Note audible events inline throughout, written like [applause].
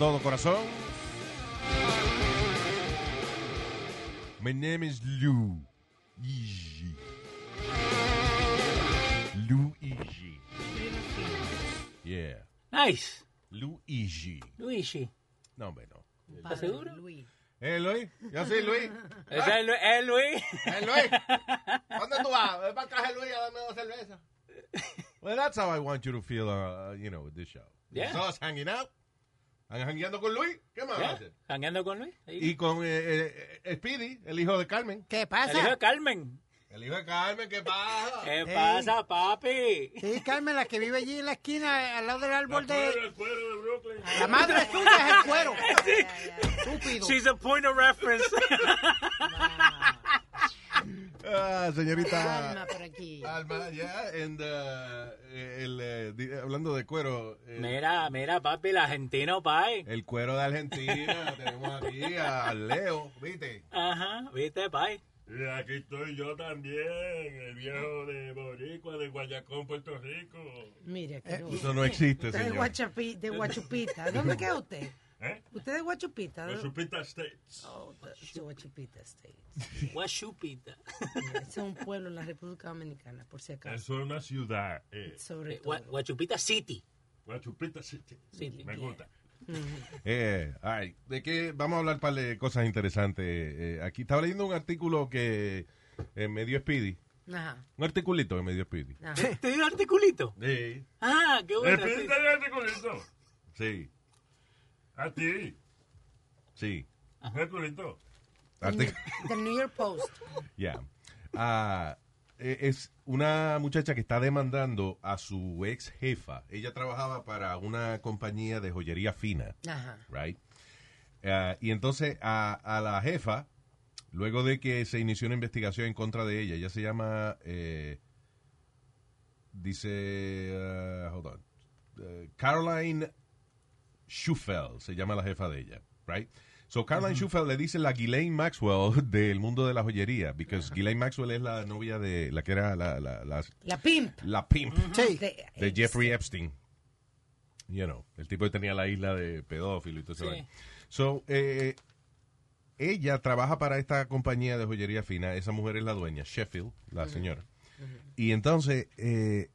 Todo corazón. My name is Lou. Easy. Lou Easy. Yeah. Nice. Lou Easy. Luigi. No, hombre, no. ¿Estás seguro? ¿Eh, Luis? Yo sí, Luis. [laughs] ¿Ese es Lu- es Luis? ¿Eh, Luis? ¿Dónde tú vas? Ven para casa, Luis, a darme dos cervezas. [laughs] Well, that's how I want you to feel, uh, you know, with this show. Yeah. It's us hanging out. ¿Están jangueando con Luis? ¿Qué más hacer? ¿Jangueando con Luis? Ahí. Y con eh, eh, Speedy, el hijo de Carmen. ¿Qué El hijo pasa? de Carmen. El hijo de Carmen, ¿qué pasa? ¿Qué Ey. pasa, papi? Sí, Carmen, la que vive allí en la esquina, al lado del árbol de... El cuero de Brooklyn. La madre suya es el cuero. [laughs] Estúpido. She's a point of reference. [laughs] Ah, señorita Alma por aquí. Alma, ya, and, uh, el, eh, hablando de cuero, eh, mira, mira, papi, el argentino, pai. el cuero de Argentina, tenemos aquí a Leo, ¿viste? Ajá, ¿viste, pai? Y aquí estoy yo también, el viejo de Boricua, de Guayacón, Puerto Rico. Mire, que. Eso no existe, señor. De Guachupita. ¿Dónde queda usted? ¿Eh? ¿Usted es Guachupita? ¿no? Supita States. Oh, Guachupita State. [laughs] Guachupita. Es un pueblo en la República Dominicana, por si acaso. Eso es una ciudad. Eh. Sobre Eh, todo. Guachupita City. Guachupita City. City. Me gusta. Eh, ay, de qué vamos a hablar un par de cosas interesantes. Eh, aquí estaba leyendo un artículo que eh, me dio Speedy. Ajá. Un articulito que me dio Speedy. ajá. ¿Te dio un articulito? Sí. Ah, qué ¿El bueno. sí. pinta de articulito? Sí, A ti. sí. Articulito. Artic- Del New York Post. [laughs] Ya. Ah, eh, es una muchacha que está demandando a su ex jefa. Ella trabajaba para una compañía de joyería fina, Ajá. right? Ah, y entonces a, a la jefa, luego de que se inició una investigación en contra de ella, ella se llama, eh, dice, ah, hold on, Eh, Caroline Schufel, se llama la jefa de ella, right? So Caroline Schufel le dice la Ghislaine Maxwell [laughs] del mundo de la joyería, because Ghislaine Maxwell es la novia de la que era la, la, la, La pimp. la pimp Sí. de Jeffrey Epstein. You know, el tipo que tenía la isla de pedófilo y todo eso. Sí. So, eh, ella trabaja para esta compañía de joyería fina. Esa mujer es la dueña, Sheffield, la señora. Y entonces, eh,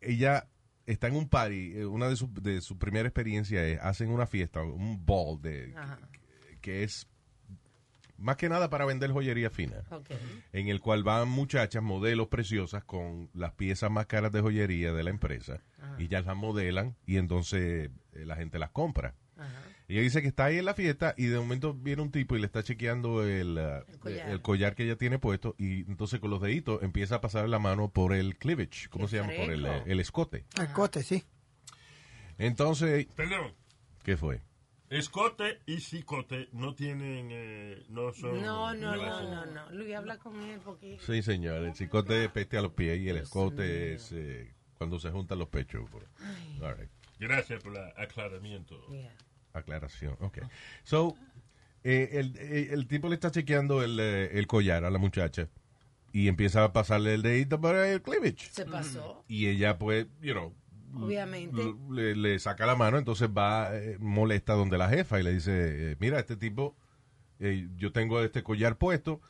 ella está en un party. eh, Una de sus de su primera experiencia es, hacen una fiesta, un ball, de, que es más que nada para vender joyería fina en el cual van muchachas, modelos preciosas con las piezas más caras de joyería de la empresa y ya las modelan y entonces eh, la gente las compra. Ajá. Ella dice que está ahí en la fiesta y de momento viene un tipo y le está chequeando el, uh, El collar. el collar que ella tiene puesto y entonces con los deditos empieza a pasar la mano por el cleavage, ¿cómo Qué se llama? Por el, el escote. El cote, sí. Entonces, Perdón. ¿qué fue? Escote y cicote no tienen, eh, no son... No, no, no, no, no. Luis, habla con él porque... Sí, señor, el cicote es peste a los pies y el Dios escote mío. es eh, cuando se juntan los pechos. All right. Gracias por el aclaramiento. Yeah. Aclaración, ok. So, eh, el, eh, el tipo le está chequeando el, eh, el collar a la muchacha y empieza a pasarle el dedito por el cleavage. Se pasó, Y ella, pues, you know, obviamente. le, le saca la mano, entonces va eh, molesta donde la jefa y le dice, mira, este tipo, eh, yo tengo este collar puesto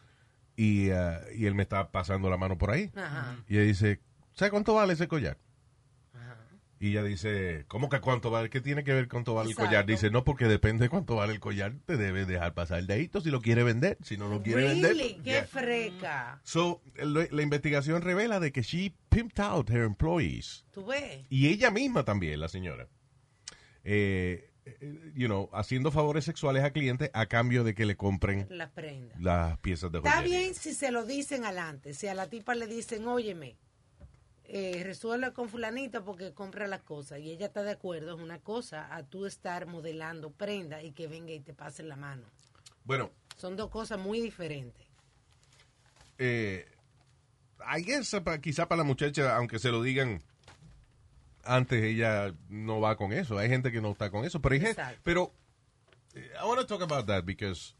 y, ah, y él me está pasando la mano por ahí. Ajá. Y ella dice, ¿sabe cuánto vale ese collar? Y ella dice, ¿cómo que cuánto vale? ¿Qué tiene que ver cuánto vale el collar? Dice, no, porque depende de cuánto vale el collar, te debe dejar pasar el dedito si lo quiere vender. Si no lo quiere vender. Really? Qué yeah. freca. So, la investigación revela de que she pimped out her employees. ¿Tú ves? Y ella misma también, la señora. Eh, eh, you know, haciendo favores sexuales a clientes a cambio de que le compren Las prendas. las piezas de Está joyería. bien si se lo dicen adelante. Si a la tipa le dicen, óyeme, eh, resuelve con fulanito porque compra las cosas y ella está de acuerdo, es una cosa a tú estar modelando prenda y que venga y te pase la mano. Bueno, Son dos cosas muy diferentes. eh, guess, quizá para la muchacha, aunque se lo digan antes, ella no va con eso. Hay gente que no está con eso. Pero, hay gente- pero eh, I want to talk about that because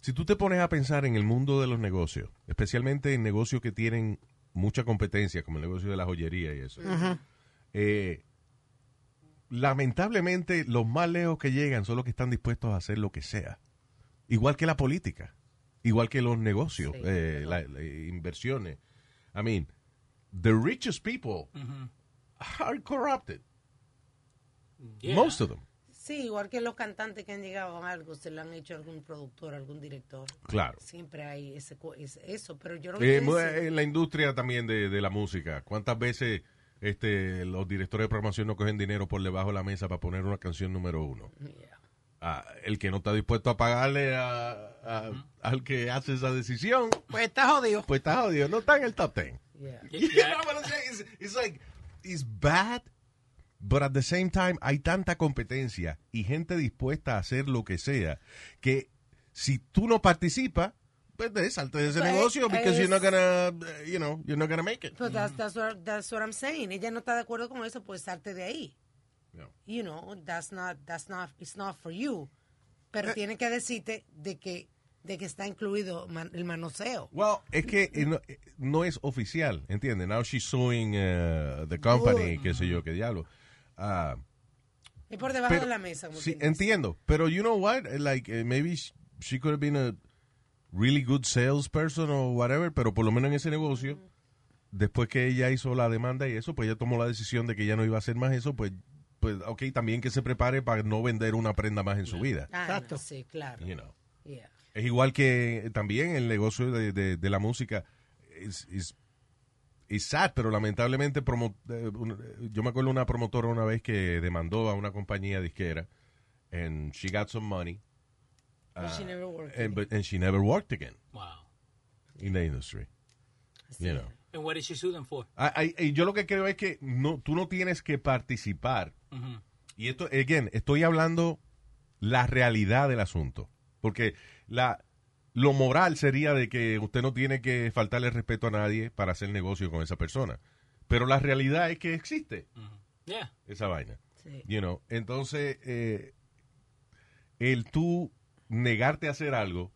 si tú te pones a pensar en el mundo de los negocios, especialmente en negocios que tienen mucha competencia, como el negocio de la joyería y eso, eh, lamentablemente los más lejos que llegan son los que están dispuestos a hacer lo que sea. Igual que la política, igual que los negocios, Sí, eh, pero- la- la- inversiones. I mean, the richest people are corrupted. Yeah. Most of them. Sí, igual que los cantantes que han llegado a algo, se lo han hecho algún productor, algún director. Claro. Siempre hay ese, eso, pero yo no Eh, en la industria también de, de la música, ¿cuántas veces este, los directores de programación no cogen dinero por debajo de la mesa para poner una canción número uno? Yeah. Ah, el que no está dispuesto a pagarle a- a- al que hace esa decisión, Pues está jodido. pues está jodido, no está en el top ten. Yeah. You know what I'm saying? It's, it's like, it's bad, but at the same time hay tanta competencia y gente dispuesta a hacer lo que sea que si tú no participas, pues de, salte de ese Pues, negocio because es- you're not gonna, uh, you know, you're not gonna make it. But that's, that's, what, that's what I'm saying. Ella no está de acuerdo con eso, pues salte de ahí. Yeah. You know, that's not, that's not, it's not for you. Pero tiene que decirte de que, de que está incluido man- el manoseo. Well, es que eh, no, eh, no es oficial, ¿entiendes? Now she's suing uh, the company, qué sé yo, qué diablo. Es por debajo pero- de la mesa. como Sí, entiendo. Pero you know what? Like, eh, maybe sh- she could have been a really good salesperson or whatever, pero por lo menos en ese negocio, después que ella hizo la demanda y eso, pues ella tomó la decisión de que ya no iba a hacer más eso, pues, pues ok, también que se prepare para no vender una prenda más en su vida. Ah, Exacto. no, sí, claro. You know. Yeah. Es igual que también el negocio de, de- de la música. Es es- sad, pero lamentablemente promo- eh, un- eh, yo me acuerdo una promotora una vez que demandó a una compañía disquera and she got some money But she never worked and, again. but- and she never worked again Wow. in the industry. You know. And what did she sue them for? Ah, ah, y yo lo que creo es que no, tú no tienes que participar. Mhm. Y esto, again, estoy hablando la realidad del asunto. Porque la, lo moral sería de que usted no tiene que faltarle respeto a nadie para hacer negocio con esa persona. Pero la realidad es que existe Yeah. esa vaina. Sí. You know, entonces, eh, el tú negarte a hacer algo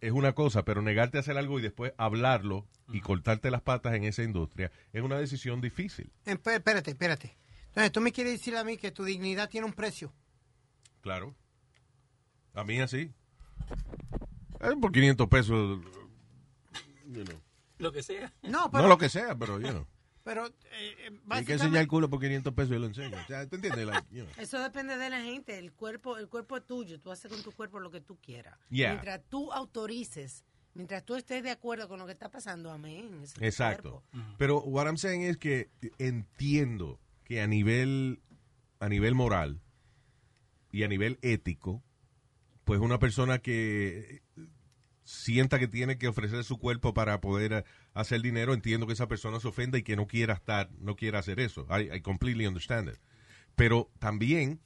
es una cosa, pero negarte a hacer algo y después hablarlo y cortarte las patas en esa industria es una decisión difícil. Esp- Espérate, espérate. Entonces, tú me quieres decir a mí que tu dignidad tiene un precio. Claro. A mí así. Eh, por 500 pesos. you know. Lo que sea. No, pero, No lo que sea, pero, you know. pero eh, eh, Hay que enseñar el culo por 500 pesos y lo enseño. O sea, ¿tú entiendes? Like, you know. Eso depende de la gente. El cuerpo, el cuerpo es tuyo. Tú haces con tu cuerpo lo que tú quieras. Yeah. Mientras tú autorices, mientras tú estés de acuerdo con lo que está pasando, amén. Es Exacto. cuerpo. Pero what I'm saying es que entiendo que a nivel a nivel moral y a nivel ético, pues una persona que sienta que tiene que ofrecer su cuerpo para poder eh, hacer dinero, entiendo que esa persona se ofenda y que no quiera estar, no quiera hacer eso. I, I completely understand it. Pero también,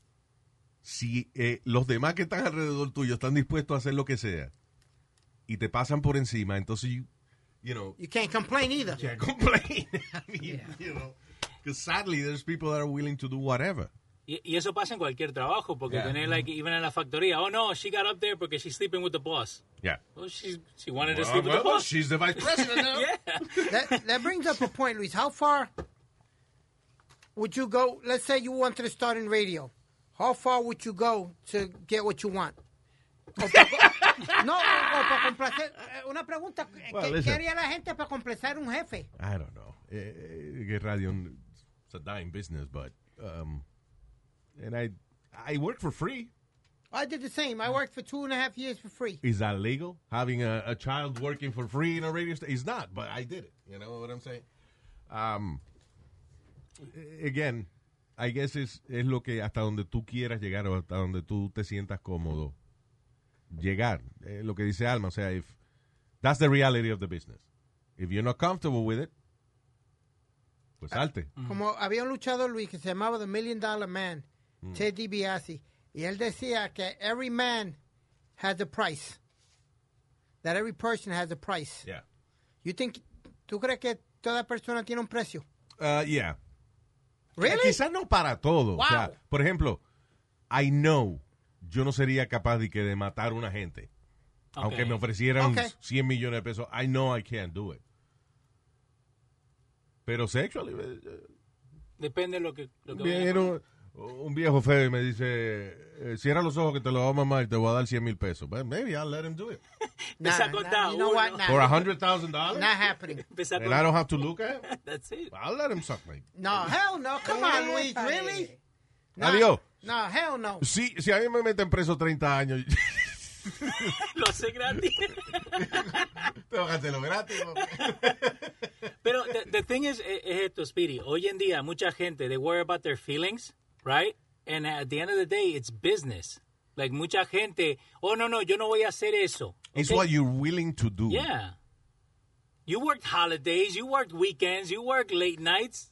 si eh, los demás que están alrededor tuyo están dispuestos a hacer lo que sea y te pasan por encima, entonces, you, you know, You can't complain either. can't complain. [laughs] I mean, you know, because sadly there's people that are willing to do whatever. Y, y eso pasa en cualquier trabajo, porque Yeah. tener, like, even en la factoría, oh no, she got up there porque she's sleeping with the boss. Yeah. Well, she, she wanted to Well, sleep with the well, boss. she's the vice [laughs] president [laughs] now. yeah. that, that brings up a point, Luis. How far would you go? Let's say you wanted to start in radio. How far would you go to get what you want? [laughs] No, o para complacer. eh, Una pregunta: ¿qué, Well, qué haría la gente para complacer un jefe? I don't know. Eh, eh, radio it's a dying business, but um, and I I work for free. I did the same. I worked for two and a half years for free. Is that legal? Having a, a child working for free in a radio station? It's not, but I did it. You know what I'm saying? Um, again, I guess es, es lo que hasta donde tú quieras llegar o hasta donde tú te sientas cómodo llegar. Eh, lo que dice Alma, o sea, if that's the reality of the business. If you're not comfortable with it, pues salte. Como había un luchador, Luis, que se llamaba The Million Dollar Man, Ted DiBiase, y él decía que every man has a price. That every person has a price. Yeah. You think, ¿Tú crees que toda persona tiene un precio? Uh, yeah. Really? Quizás no para todo. O sea, Wow. por ejemplo, I know yo no sería capaz de que de matar a una gente. Aunque me ofrecieran Ok. 100 millones de pesos, I know I can't do it. Pero sexually, eh, Depende de lo que, lo que a un, un viejo feo y me dice, eh, cierra los ojos que te lo voy a mamar y te voy a dar 100 mil pesos. Well, maybe I'll let him do it. Empezar a contar, you know uno. what? Nah. For a hundred thousand dollars? Not happening. [laughs] And I don't have to look at him? [laughs] That's it. I'll let him suck my... No, hell no. Come on, Luis. Really? No, Adiós. No, hell no. Si, si a mí me meten preso 30 años, [laughs] Lo hace gratis. tengo que hacerlo gratis. Pero the, the thing is, es, es esto, Speedy. Hoy en día, mucha gente, they worry about their feelings, right? And at the end of the day, it's business. Like, mucha gente, oh, no, no, yo no voy a hacer eso. It's Okay? what you're willing to do. Yeah. You worked holidays, you worked weekends, you worked late nights.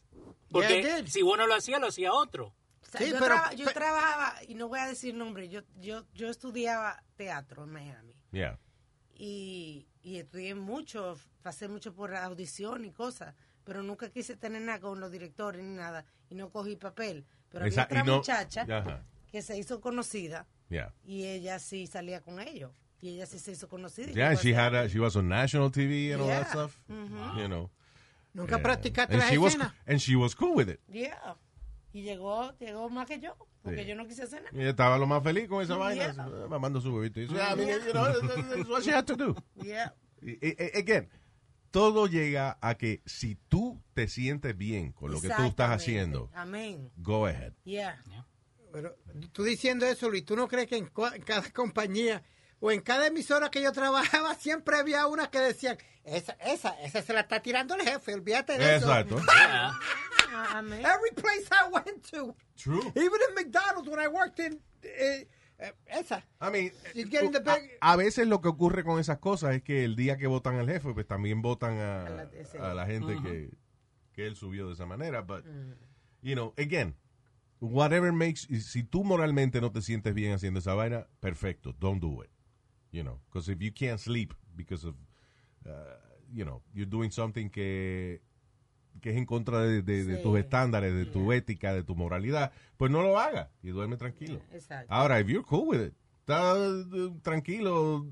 Porque Yeah, I did. si uno lo hacía, lo hacía otro. O sea, Sí, yo, pero- traba- yo pe- trabajaba, y no voy a decir nombre, yo, yo, yo estudiaba teatro en Miami. Yeah. Y, y estudié mucho, pasé mucho por audición y cosas, pero nunca quise tener nada con los directores ni nada, y no cogí papel. Pero Esa- había otra no- muchacha Ajá. que se hizo conocida, Yeah. y ella sí salía con ellos. Y ella sí se hizo conocida. y Yeah, she had a, she was on national TV and all that Yeah. stuff. You know. Nunca Yeah. practicaste and la she was and she was cool with it. Yeah. Y llegó, llegó más que yo, porque Sí. yo no quise hacer nada. Y ella estaba lo más feliz con esa vaina, Yeah. mamando su bebito. Y dice, "Yeah, I mean, you know, that's- what she had to do. Yeah. Y- y- y- again, todo llega a que si tú te sientes bien con lo que tú estás haciendo, Amén. go ahead. Yeah. Pero tú diciendo eso, Luis, ¿tú no crees que en, en cada compañía o en cada emisora que yo trabajaba [laughs] siempre había una que decían, esa, esa, esa se la está tirando el jefe, olvídate de eso. Exacto. Yeah. [laughs] Ah. Every place I went to, True. even in McDonald's when I worked in, eh, esa. I mean, getting the a, big- a veces lo que ocurre con esas cosas es que el día que votan al jefe, pues también votan a, A la- sí. a la gente que, que él subió de esa manera. But, you know, again, whatever makes, si tú moralmente no te sientes bien haciendo esa vaina, perfecto, don't do it. You know, because if you can't sleep because of, uh, you know, you're doing something que que es en contra de, de- de Sí. tus estándares, de tu ética, de tu moralidad, pues no lo hagas y duerme tranquilo. Exacto. Ahora, if you're cool with it, está eh, tranquilo,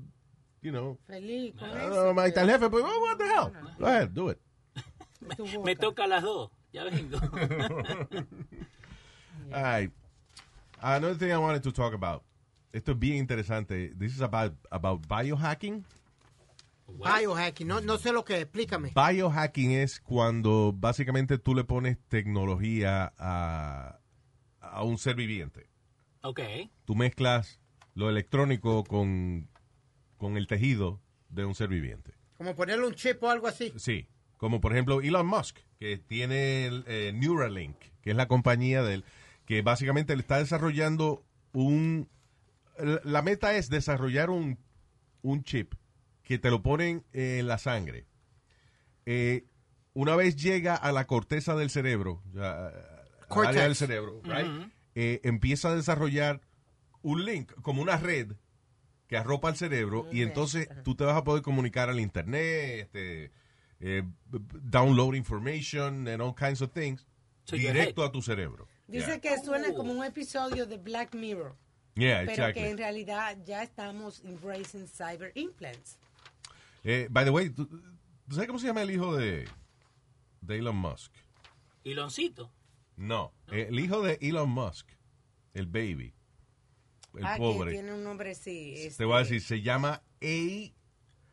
you know, Feliz con ah, eso. no, ahí está el jefe, pues, oh, what the hell? Go ahead, do it. [laughs] Boca. Me toca a las dos. Ya vengo. [laughs] All right. Another thing I wanted to talk about. Esto es bien interesante. This is about, about biohacking. Biohacking, no, no sé lo que, es, explícame. Biohacking es cuando básicamente tú le pones tecnología a, a un ser viviente. ok. Tú mezclas lo electrónico con, con el tejido de un ser viviente. Como ponerle un chip o algo así. Sí, como por ejemplo Elon Musk, que tiene el, eh, Neuralink, que es la compañía de él, que básicamente le está desarrollando un... la- La meta es desarrollar un, un chip que te lo ponen en la sangre. Eh, una vez llega a la corteza del cerebro, al Cortex. área del cerebro, right, eh, empieza a desarrollar un link, como una red que arropa el cerebro y entonces tú te vas a poder comunicar al internet, este, eh, download information and all kinds of things To your directo a tu cerebro. Dice Yeah. que suena como un episodio de Black Mirror, Yeah, pero exactly. que en realidad ya estamos embracing cyber implants. Eh, by the way, ¿tú, tú sabes cómo se llama el hijo de, de Elon Musk? Iloncito. No, eh, el hijo de Elon Musk, el baby, el ah, que pobre. tiene un nombre sí. Te este, voy a decir, se llama A,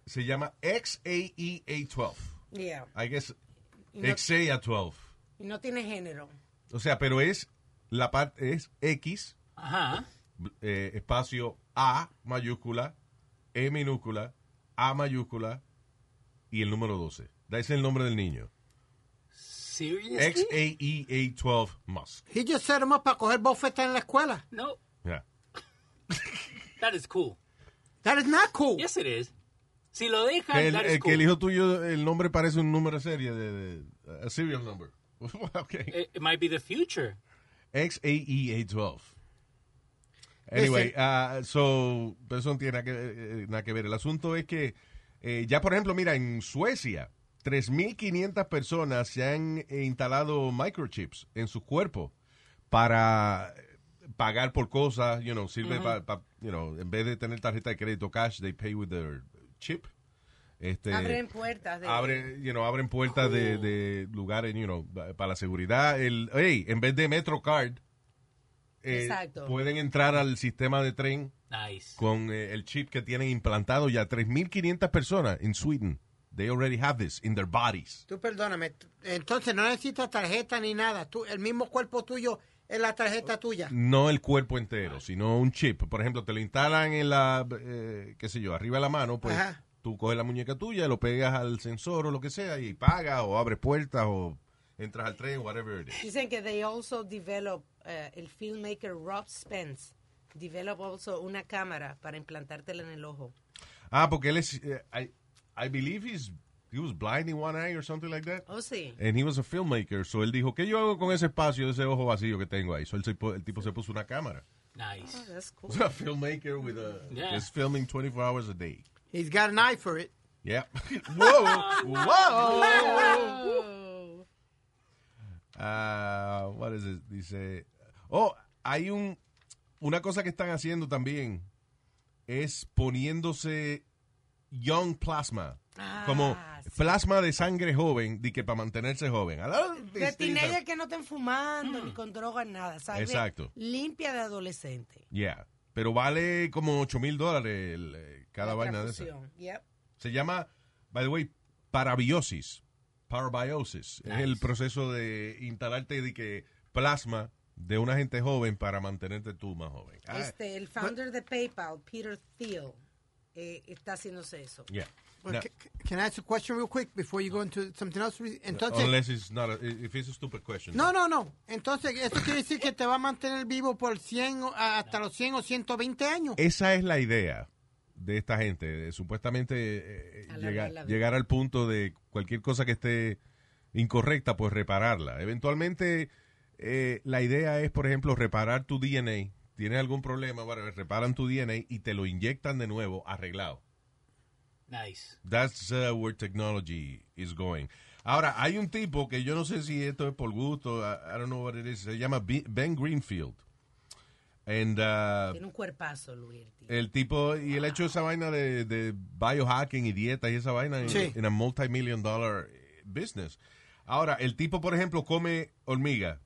se llama E XAEA12. yeah. I guess no- XAEA12. Y no tiene género. O sea, pero es la parte es X Ajá. eh, espacio A mayúscula, E minúscula, A mayúscula y el número 12. Da es el nombre del niño. Seriously? X-A-E-A-12 Musk. He just set him up para coger bofetas en la escuela. No, Yeah. [laughs] that is cool. That is not cool. Yes, it is. Si lo dejan, Que el, that is el- que cool. el hijo tuyo, el nombre parece un número serie, de, de- a serial number. [laughs] okay. It, it might be the future. X-A-E-A-12. Anyway, uh, so, eso no tiene nada que, eh, nada que ver. El asunto es que, eh, ya por ejemplo, mira, en Suecia, 3.500 personas se han eh, instalado microchips en su cuerpo para pagar por cosas, you know, sirve para, you know, en vez de tener tarjeta de crédito cash, they pay with their chip. Este, Abren puertas de... abre, you know, abren puertas de, de lugares, you know, para la seguridad. El, hey, en vez de MetroCard, eh, Exacto. pueden entrar al sistema de tren Nice. con eh, el chip que tienen implantado ya 3.500 personas en Sweden. They already have this in their bodies. Tú perdóname. Entonces no necesitas tarjeta ni nada. Tú, el mismo cuerpo tuyo es la tarjeta tuya. No el cuerpo entero, sino un chip. Por ejemplo, te lo instalan en la, eh, qué sé yo, arriba de la mano, pues Ajá. tú coges la muñeca tuya, lo pegas al sensor o lo que sea y pagas o abres puertas o entras al tren, whatever it is. Dicen que they also develop, eh, el filmmaker Rob Spence, develop also una cámara para implantártela en el ojo. Ah, porque él es, eh, I, I believe he's, he was blind in one eye or something like that. Oh, sí. And he was a filmmaker, so él dijo, ¿qué yo hago con ese espacio, ese ojo vacío que tengo ahí? So él se po- el tipo se puso una cámara. Nice. Oh, that's cool. [laughs] A filmmaker with a, Yeah. is filming 24 hours a day. He's got an eye for it. Yeah. [laughs] Whoa, [laughs] whoa. Ah, what is it? Dice, oh, hay un, una cosa que están haciendo también es poniéndose young plasma. como Ah, sí. plasma de sangre joven, de que para mantenerse joven. De teenagers que no estén fumando ni con drogas, nada. Sangre Exacto. Limpia de adolescente. Yeah. Pero vale como 8 mil dólares eh, cada vaina de esa. Yep. Se llama, by the way, parabiosis. Parabiosis. Es el proceso de instalarte de que plasma de una gente joven para mantenerte tú más joven. Ah, Este, el founder de PayPal, Peter Thiel, eh, está haciéndose eso. yeah. But No, ca- ca- can I ask a question real quick before you go into something else? Entonces, unless it's not a, if it's a stupid question. no, no, no. Entonces, eso quiere decir que te va a mantener vivo por 100 o- a- hasta los 100 o 120 años. Esa es la idea de esta gente, supuestamente eh, llegar, llegar al punto de cualquier cosa que esté incorrecta, pues repararla. Eventualmente, eh, la idea es, por ejemplo, reparar tu DNA. Tienes algún problema, bueno, reparan tu DNA y te lo inyectan de nuevo arreglado. Nice. That's uh, where technology is going. Ahora, hay un tipo que yo no sé si esto es por gusto, I, I don't know what it is, se llama B- Ben Greenfield. And, uh, Tiene un cuerpazo, Luis. el tío. el tipo, y él ha hecho esa vaina de, de biohacking y dieta y esa vaina en, Sí. en a multi-million dollar business. Ahora, el tipo, por ejemplo, come hormiga,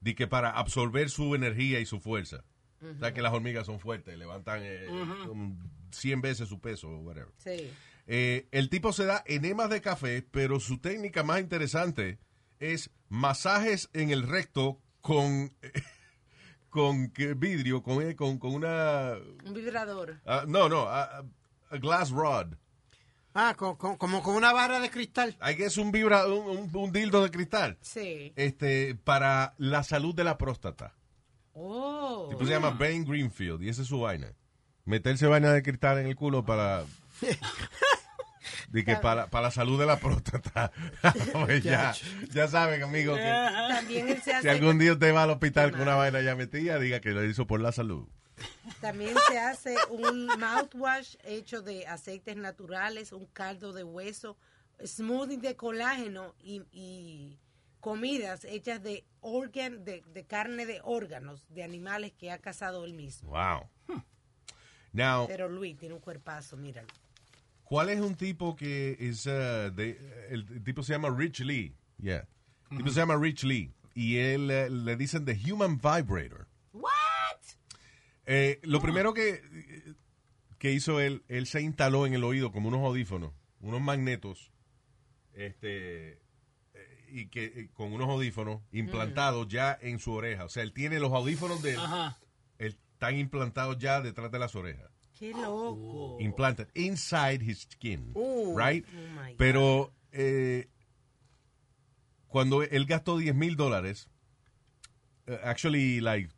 de que para absorber su energía y su fuerza. O sea, que las hormigas son fuertes, levantan eh, como 100 veces su peso o whatever. Sí. Eh, el tipo se da enemas de café, pero su técnica más interesante es masajes en el recto con, [laughs] con que- vidrio, con, eh, con, con una... Un vibrador. ah, no, no, a, a- glass rod. Ah, co- co- como con una barra de cristal. Hay que es un, vibra, un, un- un dildo de cristal. Sí. Este, para la salud de la próstata. Oh. El tipo se llama Ben Greenfield y esa es su vaina. Meterse vaina de cristal en el culo para... [laughs] De que para, para la salud de la próstata. [laughs] Pues ya, ya saben, amigo, que También él se si algún día usted va al hospital con una vaina ya metida, diga que lo hizo por la salud. también se hace un mouthwash hecho de aceites naturales, un caldo de hueso, smoothie de colágeno y, y comidas hechas de organ, de, de carne de órganos de animales que ha cazado él mismo. Wow. Now, Pero Luis tiene un cuerpazo, míralo. ¿Cuál es un tipo que es... uh, de- el, el tipo se llama Rich Lee. Yeah. El tipo se llama Rich Lee. Y él eh, le dicen The Human Vibrator. What? Eh, lo primero que, que hizo él, él se instaló en el oído como unos audífonos, unos magnetos, este, y que con unos audífonos implantados ya en su oreja. O sea, él tiene los audífonos de él, él- están implantados ya detrás de las orejas. Qué loco. Implanted inside his skin. Right? Oh. Pero eh, cuando él gastó 10 mil dólares, eh, actually like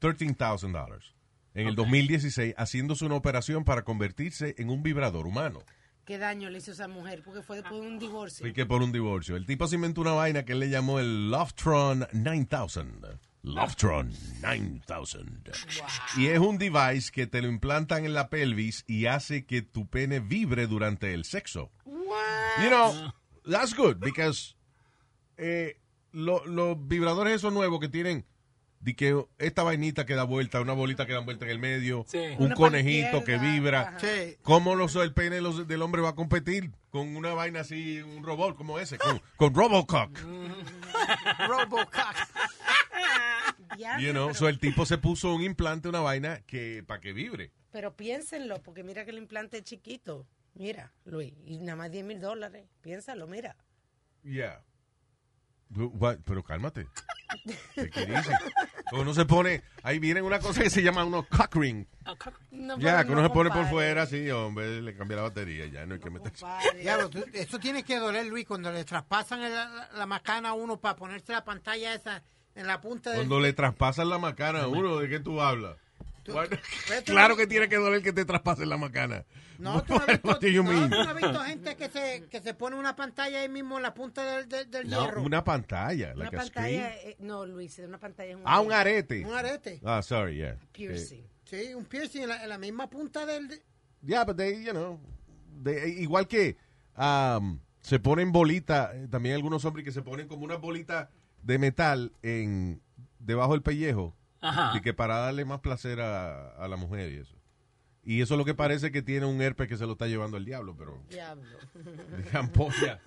$13,000 en el 2016 haciéndose una operación para convertirse en un vibrador humano. ¿Qué daño le hizo esa mujer? Porque fue después de un divorcio. Fui que por un divorcio. El tipo se inventó una vaina que él le llamó el Loftron 9000. Loftron 9000. Y es un device que te lo implantan en la pelvis y hace que tu pene vibre durante el sexo. You know, that's good because eh, lo- los vibradores esos nuevos que tienen de que esta vainita que da vuelta, una bolita que da vuelta en el medio, Sí. un Una conejito que vibra. Sí. ¿Cómo los, el pene los- del hombre va a competir con una vaina así, un robot como ese, con, con Robocock? [laughs] Robocock. [laughs] You know, pero, so el tipo se puso un implante, una vaina que para que vibre. pero piénsenlo, porque mira que el implante es chiquito. Mira, Luis, y nada más 10 mil dólares. Piénsalo, mira. Yeah. What? Pero cálmate. ¿Qué decir? Uno se pone, ahí viene una cosa que se llama uno cock ring. Cock- No, Ya, que uno no se pone por fuera, sí, hombre, le cambia la batería, ya no hay que meterse. Diablo, tú- eso tiene que doler, Luis, cuando le traspasan la, la macana a uno para ponerse la pantalla esa en la punta del... Cuando le traspasan la macana a uno, ¿de qué tú hablas? Bueno, claro que tiene que doler que te traspasen la macana. No, tú no has visto, no, no has gente que se, que se pone una pantalla ahí mismo en la punta del, del, del No, hierro. una pantalla, Una like pantalla, screen. eh, no, Luis, una pantalla es un Ah, un arete. Un arete. Ah, sorry, yeah. piercing. Eh, Sí, un piercing en la, en la misma punta del... de- Yeah, but they, you know, they- igual que um, se ponen bolitas, eh, también algunos hombres que se ponen como una bolita de metal en debajo del pellejo, Ajá. y que para darle más placer a, a la mujer y eso. Y eso es lo que parece que tiene un herpes que se lo está llevando el diablo, pero Diablo. [laughs] de ampolla.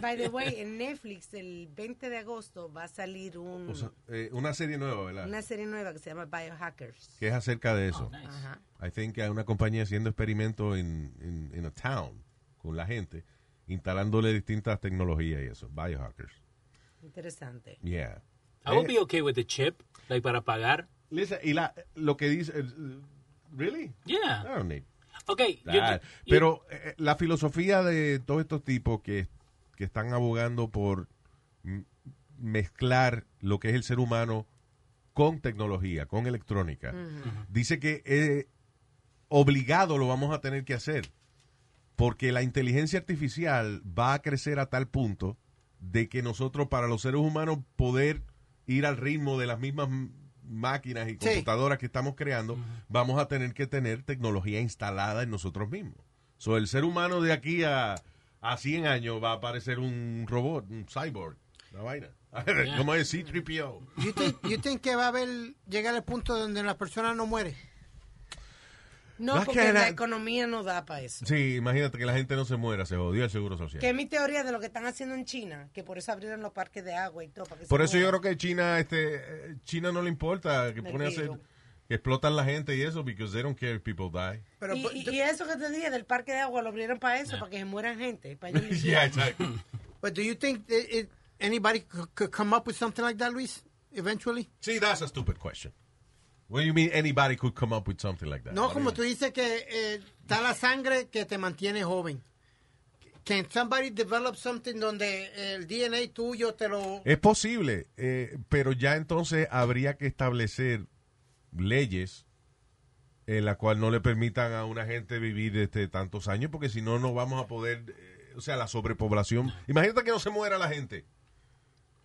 By the way, en Netflix el 20 de agosto va a salir un, O sea, eh, una serie nueva, ¿verdad? una serie nueva que se llama Biohackers. Que es acerca de eso. Nice. Ajá. I think que hay una compañía haciendo experimentos en, en, en a town con la gente, instalándole distintas tecnologías y eso. Biohackers. Interesante. Yeah. I would be okay with the chip, like para pagar. listen, y la, lo que dice, eh, really? I Yeah. don't need Okay. you- you- Pero eh, la filosofía de todos estos tipos que, que están abogando por mezclar lo que es el ser humano con tecnología, con electrónica, dice que eh, obligado lo vamos a tener que hacer porque la inteligencia artificial va a crecer a tal punto de que nosotros para los seres humanos poder ir al ritmo de las mismas máquinas y Sí. computadoras que estamos creando, vamos a tener que tener tecnología instalada en nosotros mismos. So, el ser humano de aquí a, a 100 años va a aparecer un robot, un cyborg, una vaina. [laughs] Como es C-3PO. You think, you think que va a haber, llegar al punto donde la persona no muere? No, Más porque que la economía no da para eso. Sí, imagínate que la gente no se muera, se jodió el seguro social. Que es mi teoría de lo que están haciendo en China, que por eso abrieron los parques de agua y todo. para que Por eso yo mueran. creo que China, este, eh, China no le importa que Me pone a hacer, que explotan la gente y eso, because they don't care if people die. Pero, y, but- y- y eso que te dije del parque de agua lo abrieron para eso, para que se mueran gente. Para [laughs] yeah, exactly. but do you think that it, anybody could, could come up with something like that, Luis, eventually? See, that's a stupid question. What do you mean anybody could come up with something like that? No, What do como you tú dices que eh, está la sangre que te mantiene joven. Can somebody develop something donde el DNA tuyo te lo... Es posible, eh, pero ya entonces habría que establecer leyes en la cual no le permitan a una gente vivir este tantos años, porque si no, no vamos a poder, eh, o sea, la sobrepoblación. Imagínate que no se muera la gente.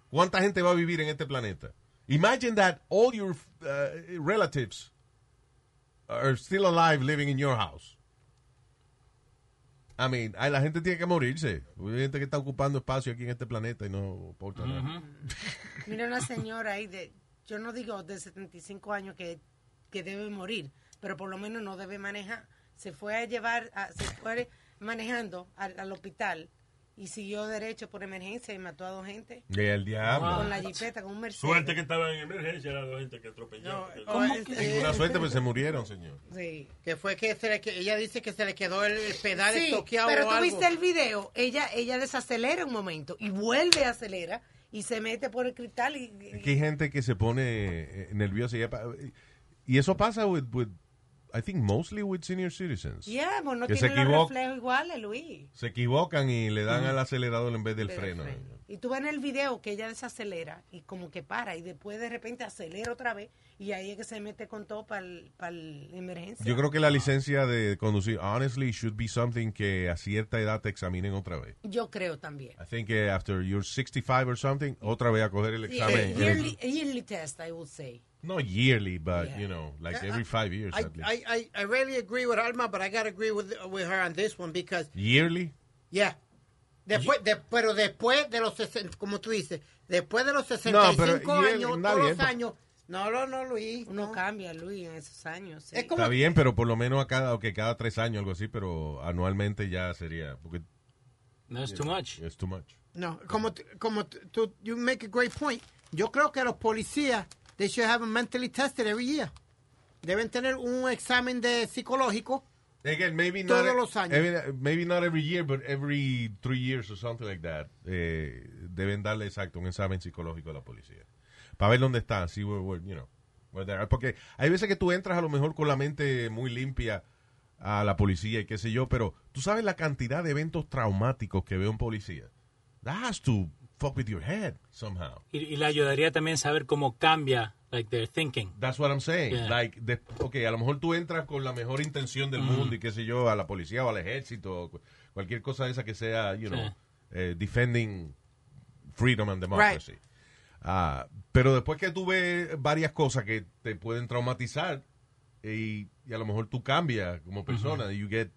¿Cuánta gente va a vivir en este planeta? Imagine that all your uh, relatives are still alive living in your house. I mean, ay, la gente tiene que morirse. Hay gente que está ocupando espacio aquí en este planeta y no importa nada. [laughs] Mira una señora ahí de, yo no digo de 75 años que, que debe morir, pero por lo menos no debe manejar. Se fue a llevar, a- se fue [laughs] manejando al, al hospital y siguió derecho por emergencia y mató a dos gente Y el diablo. con la jipeta, con un Mercedes. Suerte que estaba en emergencia, era dos gente que atropelló. No, Ninguna suerte, pues se murieron, señor. Sí. que fue que se le, que ella dice que se le quedó el, pedal Sí, estoqueado pero o tú algo. viste el video, ella ella desacelera un momento y vuelve a acelera y se mete por el cristal y, Es que hay gente que se pone eh, nerviosa y, eso pasa with, with, I think mostly with senior citizens. ya, pues no Que se los reflejos iguales, Luis. Se equivocan y le dan al acelerador en vez del Del freno. Y tú ves en el video que ella desacelera y como que para y después de repente acelera otra vez y ahí es que se mete con todo para la emergencia. Yo creo que la licencia de conducir, honestly, should be something que a cierta edad te examinen otra vez. Yo creo también. I think que after you're 65 or something, otra vez a coger el Yeah, examen. yearly, yearly test, I would say. No yearly, but, Yeah. you know, like every five years I, at least. I, I, I really agree with Alma, but I gotta agree with, with her on this one because, yearly? yeah. Después, de- pero después de los 60, como tú dices, después de los No, 65 pero, yeah, años, está todos bien, los años. No, no, no, Luis. Uno no. cambia, Luis, en esos años. sí. Es como- Está bien, pero por lo menos a cada, okay, cada tres años, algo así, pero anualmente ya sería, porque No es too much. it's too much. No, como, como tú, you make a great point. Yo creo que los policías, they should have them mentally tested every year. Deben tener un examen de psicológico. Again, maybe Todos not, los años. maybe not every year, but every three years or something like that. eh, deben darle exacto un examen psicológico a la policía. Para ver dónde están, see where, where, you know, where they are. Porque hay veces que tú entras a lo mejor con la mente muy limpia a la policía y qué sé yo, pero tú sabes la cantidad de eventos traumáticos que ve un policía. That has to fuck with your head somehow. Y, y le ayudaría también saber cómo cambia, like, their thinking. That's what I'm saying. Yeah. Like, de, ok, a lo mejor tú entras con la mejor intención del mundo y qué sé yo, a la policía o al ejército, o cu- cualquier cosa de esa que sea, you know, Sí. eh, defending freedom and democracy. Ah, pero después que tú ves varias cosas que te pueden traumatizar y, y a lo mejor tú cambias como persona, you get,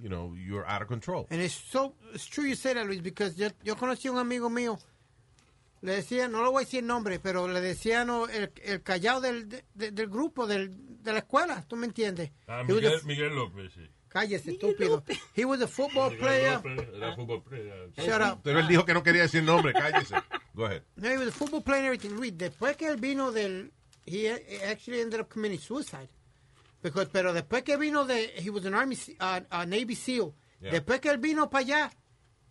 you know, you're out of control. And it's so, it's true you say that, Luis, because yo, yo conocí a un amigo mío, le decía, no lo voy a decir nombre, pero le decían no, el, el callado del, de- de- del grupo, del, de la escuela, ¿tú me entiendes? Ah, He was Miguel, a- Miguel López, sí. cállese, estúpido. He was a football Miguel player. López era fútbol player. Shut up. Pero él dijo que no quería decir nombre, cállese. Go ahead. No, he was a football player and everything. Luis, después que él vino del... He actually ended up committing suicide. Because, pero después que vino de... He was an Army, uh, a Navy SEAL. Yeah. Después que él vino para allá,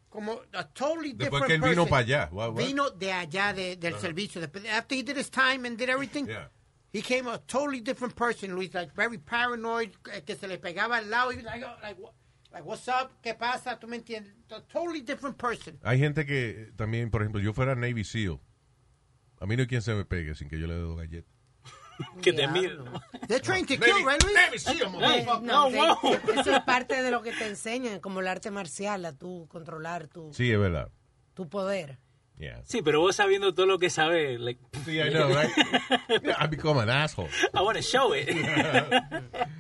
como a totally Después different que él vino para allá. What- what? Vino de allá de, del servicio. Después, after he did his time and did everything, Yeah. he came a totally different person, Luis. Like, very paranoid, eh, que se le pegaba al lado. He was like, oh, like, what- like, what's up? ¿Qué pasa? ¿Tú me entiendes? A totally different person. Hay gente que también, por ejemplo, yo fuera Navy SEAL. A mí no hay quien se me pegue sin que yo le dé galletas. [laughs] Que te miren. They're trained to kill, right, Luis? No, no, de- wow. eso es parte de lo que te [laughs] enseñan, como el arte marcial, a tú controlar tu, Sí, es verdad. tu poder. Yeah. Sí, pero vos sabiendo todo lo que sabes, like, Sí, I know, right? [laughs] I become an asshole. I want to show it.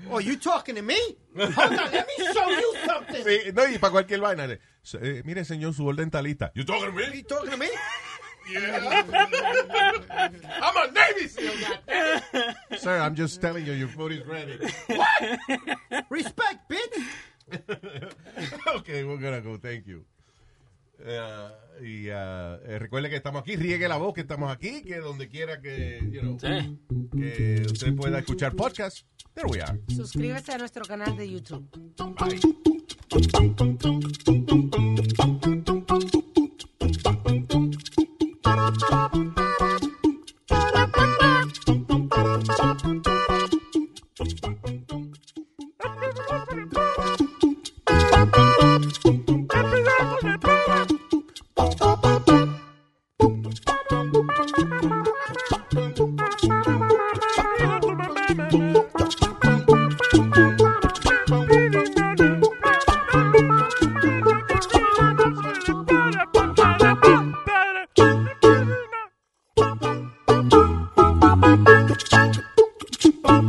Oh, you talking to me? Hold on, let me show you something. Sí, no, y para cualquier vaina. eh, mire, señor, su orden está lista. You talking to me? You talking to me? I'm a Navy SEAL. Sir, I'm just telling you, your food is ready. Respect, bitch. okay, we're gonna go. Thank you. Uh, y uh, eh, recuerde que estamos aquí, riegue la voz que estamos aquí, que donde quiera que, you know, Sí. que usted pueda escuchar podcast, there we are. Suscríbete a nuestro canal de YouTube. Bye.